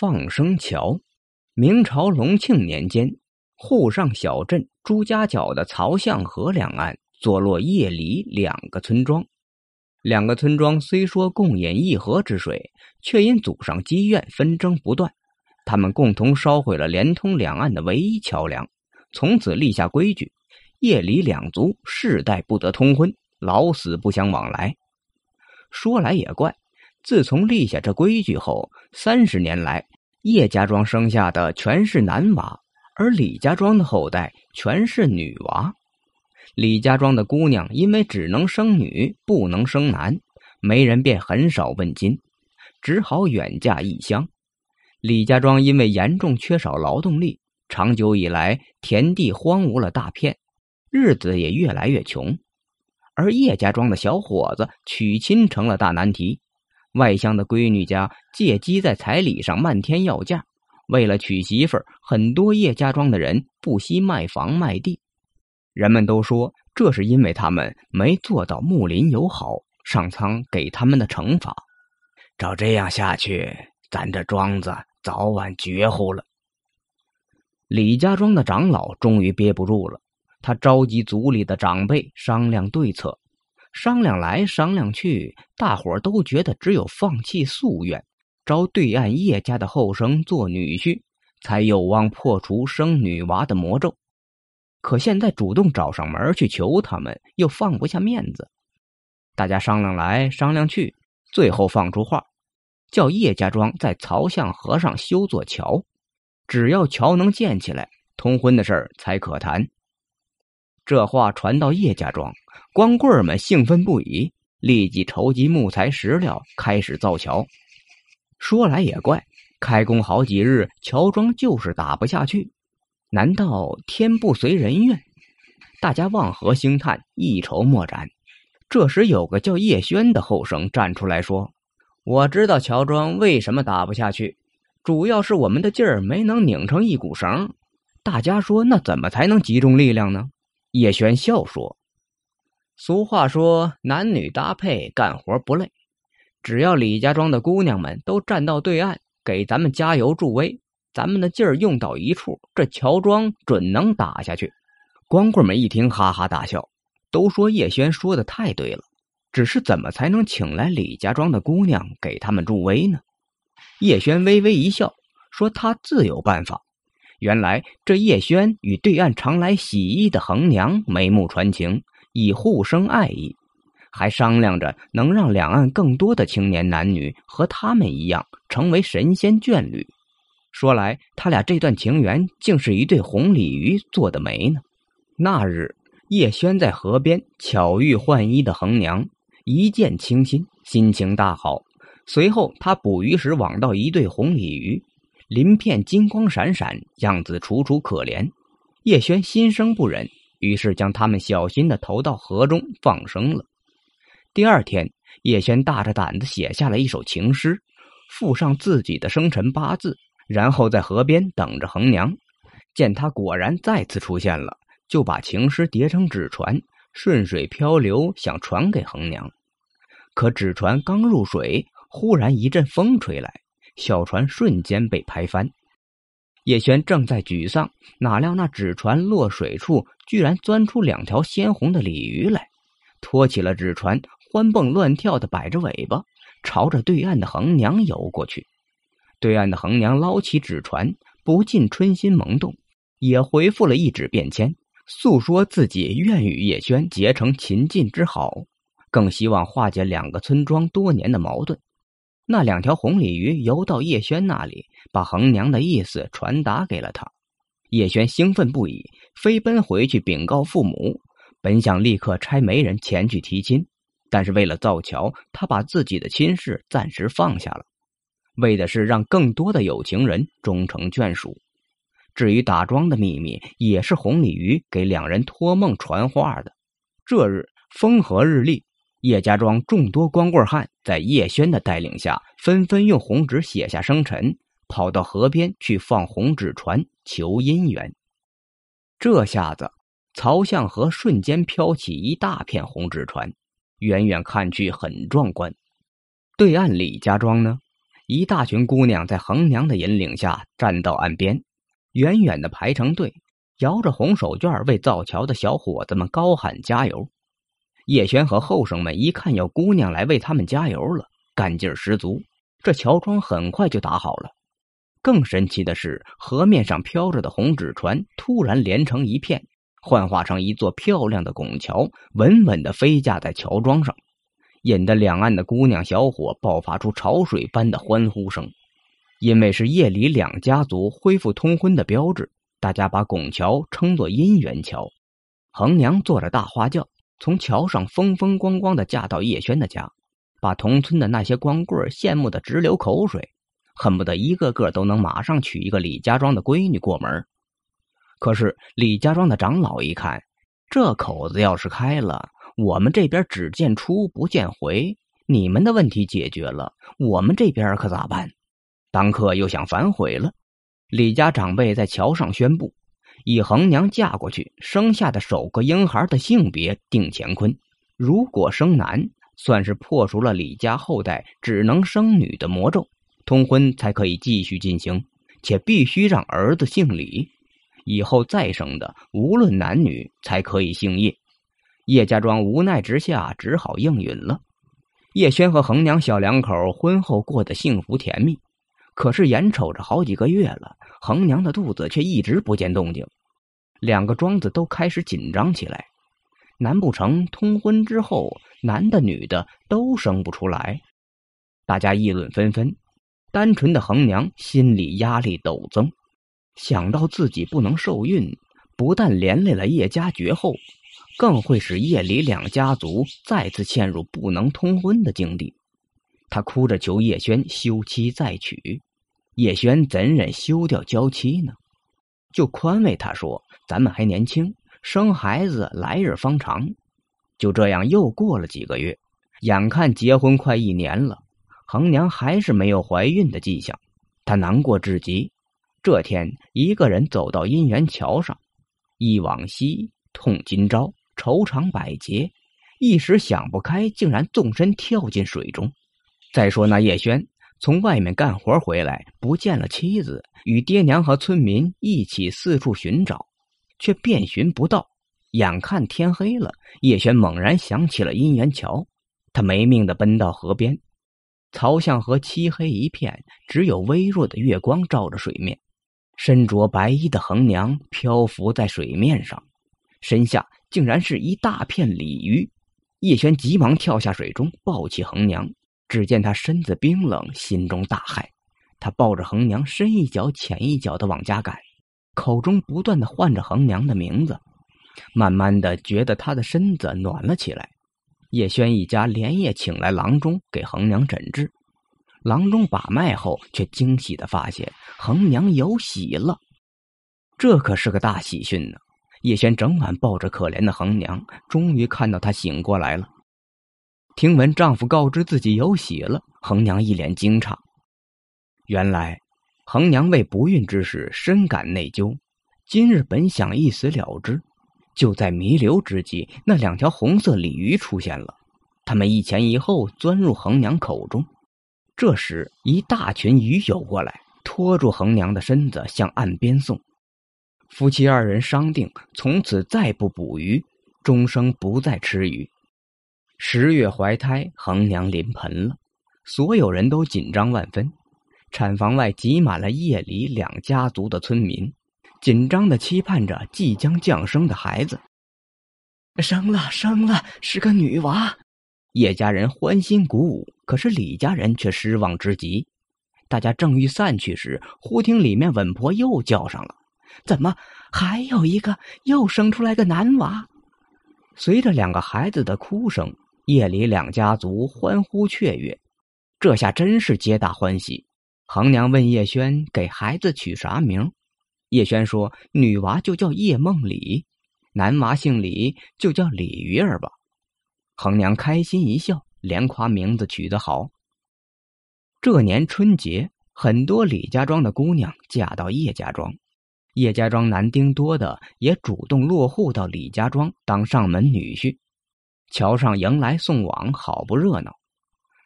放生桥。明朝隆庆年间，沪上小镇朱家角的曹巷河两岸坐落叶里两个村庄。两个村庄虽说共饮一河之水，却因祖上积怨纷争不断。他们共同烧毁了连通两岸的唯一桥梁，从此立下规矩：叶里两族世代不得通婚，老死不相往来。说来也怪。自从立下这规矩后，三十年来，叶家庄生下的全是男娃，而李家庄的后代全是女娃。李家庄的姑娘因为只能生女，不能生男，媒人便很少问津，只好远嫁异乡。李家庄因为严重缺少劳动力，长久以来田地荒芜了大片，日子也越来越穷。而叶家庄的小伙子娶亲成了大难题。外乡的闺女家借机在彩礼上漫天要价，为了娶媳妇儿，很多叶家庄的人不惜卖房卖地。人们都说这是因为他们没做到睦邻友好，上苍给他们的惩罚。照这样下去，咱这庄子早晚绝户了。李家庄的长老终于憋不住了，他召集族里的长辈商量对策。商量来商量去，大伙儿都觉得只有放弃夙愿，招对岸叶家的后生做女婿，才有望破除生女娃的魔咒。可现在主动找上门去求他们，又放不下面子。大家商量来商量去，最后放出话，叫叶家庄在曹巷河上修座桥，只要桥能建起来，通婚的事儿才可谈。这话传到叶家庄。光棍们兴奋不已，立即筹集木材石料，开始造桥。说来也怪，开工好几日，桥桩就是打不下去。难道天不随人愿？大家望河兴叹，一筹莫展。这时，有个叫叶轩的后生站出来说：“我知道乔庄为什么打不下去，主要是我们的劲儿没能拧成一股绳。”大家说：“那怎么才能集中力量呢？”叶轩笑说。俗话说：“男女搭配，干活不累。”只要李家庄的姑娘们都站到对岸，给咱们加油助威，咱们的劲儿用到一处，这乔庄准能打下去。光棍们一听，哈哈大笑，都说叶轩说的太对了。只是怎么才能请来李家庄的姑娘给他们助威呢？叶轩微微一笑，说：“他自有办法。”原来这叶轩与对岸常来洗衣的横娘眉目传情。以互生爱意，还商量着能让两岸更多的青年男女和他们一样成为神仙眷侣。说来，他俩这段情缘竟是一对红鲤鱼做的媒呢。那日，叶轩在河边巧遇换衣的横娘，一见倾心，心情大好。随后，他捕鱼时网到一对红鲤鱼，鳞片金光闪闪，样子楚楚可怜。叶轩心生不忍。于是将他们小心的投到河中放生了。第二天，叶轩大着胆子写下了一首情诗，附上自己的生辰八字，然后在河边等着横娘。见他果然再次出现了，就把情诗叠成纸船，顺水漂流，想传给横娘。可纸船刚入水，忽然一阵风吹来，小船瞬间被拍翻。叶轩正在沮丧，哪料那纸船落水处居然钻出两条鲜红的鲤鱼来，托起了纸船，欢蹦乱跳的摆着尾巴，朝着对岸的横娘游过去。对岸的横娘捞起纸船，不禁春心萌动，也回复了一纸便签，诉说自己愿与叶轩结成秦晋之好，更希望化解两个村庄多年的矛盾。那两条红鲤鱼游到叶轩那里，把横娘的意思传达给了他。叶轩兴奋不已，飞奔回去禀告父母。本想立刻差媒人前去提亲，但是为了造桥，他把自己的亲事暂时放下了，为的是让更多的有情人终成眷属。至于打桩的秘密，也是红鲤鱼给两人托梦传话的。这日风和日丽。叶家庄众多光棍汉在叶轩的带领下，纷纷用红纸写下生辰，跑到河边去放红纸船求姻缘。这下子，曹巷河瞬间飘起一大片红纸船，远远看去很壮观。对岸李家庄呢，一大群姑娘在横娘的引领下站到岸边，远远的排成队，摇着红手绢为造桥的小伙子们高喊加油。叶轩和后生们一看有姑娘来为他们加油了，干劲十足。这桥桩很快就打好了。更神奇的是，河面上飘着的红纸船突然连成一片，幻化成一座漂亮的拱桥，稳稳的飞架在桥桩上。引得两岸的姑娘小伙爆发出潮水般的欢呼声，因为是夜里两家族恢复通婚的标志，大家把拱桥称作姻缘桥。恒娘坐着大花轿，从桥上风风光光的嫁到叶轩的家，把同村的那些光棍羡慕的直流口水，恨不得一个个都能马上娶一个李家庄的闺女过门。可是李家庄的长老一看，这口子要是开了。我们这边只见出不见回，你们的问题解决了，我们这边可咋办？当刻又想反悔了。李家长辈在桥上宣布，以恒娘嫁过去生下的首个婴孩的性别定乾坤，如果生男，算是破除了李家后代只能生女的魔咒，通婚才可以继续进行，且必须让儿子姓李，以后再生的无论男女才可以姓叶。叶家庄无奈之下，只好应允了。叶轩和恒娘小两口婚后过得幸福甜蜜，可是眼瞅着好几个月了，恒娘的肚子却一直不见动静，两个庄子都开始紧张起来。难不成通婚之后，男的女的都生不出来？大家议论纷纷。单纯的恒娘心里压力陡增，想到自己不能受孕，不但连累了叶家绝后。更会使叶李两家族再次陷入不能通婚的境地。他哭着求叶轩休妻再娶，叶轩怎忍休掉娇妻呢？就宽慰他说：“咱们还年轻，生孩子来日方长。”就这样又过了几个月，眼看结婚快一年了，恒娘还是没有怀孕的迹象，她难过至极。这天，一个人走到姻缘桥上，忆往昔，痛今朝。愁肠百结，一时想不开，竟然纵身跳进水中。再说那叶轩从外面干活回来，不见了妻子，与爹娘和村民一起四处寻找，却遍寻不到。眼看天黑了，叶轩猛然想起了姻缘桥，他没命的奔到河边。曹巷河漆黑一片，只有微弱的月光照着水面。身着白衣的横娘漂浮在水面上，身下。竟然是一大片鲤鱼，叶轩急忙跳下水中，抱起横娘。只见他身子冰冷，心中大骇。他抱着恒娘，深一脚浅一脚的往家赶，口中不断的唤着恒娘的名字。慢慢的，觉得他的身子暖了起来。叶轩一家连夜请来郎中给恒娘诊治。郎中把脉后，却惊喜的发现恒娘有喜了。这可是个大喜讯呢！叶轩整晚抱着可怜的恒娘，终于看到她醒过来了。听闻丈夫告知自己有喜了，恒娘一脸惊诧。原来，恒娘为不孕之事深感内疚，今日本想一死了之，就在弥留之际，那两条红色鲤鱼出现了，他们一前一后钻入恒娘口中。这时，一大群鱼游过来，拖住恒娘的身子向岸边送。夫妻二人商定，从此再不捕鱼，终生不再吃鱼。十月怀胎，恒娘临盆了，所有人都紧张万分。产房外挤满了叶里两家族的村民，紧张的期盼着即将降生的孩子。生了，生了，是个女娃！叶家人欢欣鼓舞，可是李家人却失望之极。大家正欲散去时，忽听里面稳婆又叫上了。怎么还有一个又生出来个男娃？随着两个孩子的哭声，夜里两家族欢呼雀跃，这下真是皆大欢喜。恒娘问叶轩给孩子取啥名？叶轩说：“女娃就叫叶梦里，男娃姓李，就叫李鱼儿吧。”恒娘开心一笑，连夸名字取得好。这年春节，很多李家庄的姑娘嫁到叶家庄。叶家庄男丁多的也主动落户到李家庄当上门女婿，桥上迎来送往，好不热闹。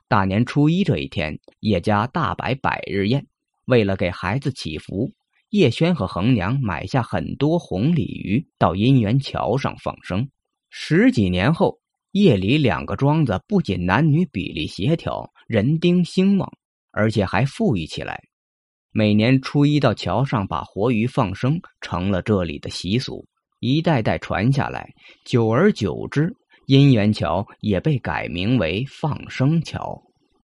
大年初一这一天，叶家大摆百日宴，为了给孩子祈福，叶轩和恒娘买下很多红鲤鱼，到姻缘桥上放生。十几年后，叶里两个庄子不仅男女比例协调，人丁兴旺，而且还富裕起来。每年初一到桥上把活鱼放生，成了这里的习俗，一代代传下来。久而久之，姻缘桥也被改名为放生桥。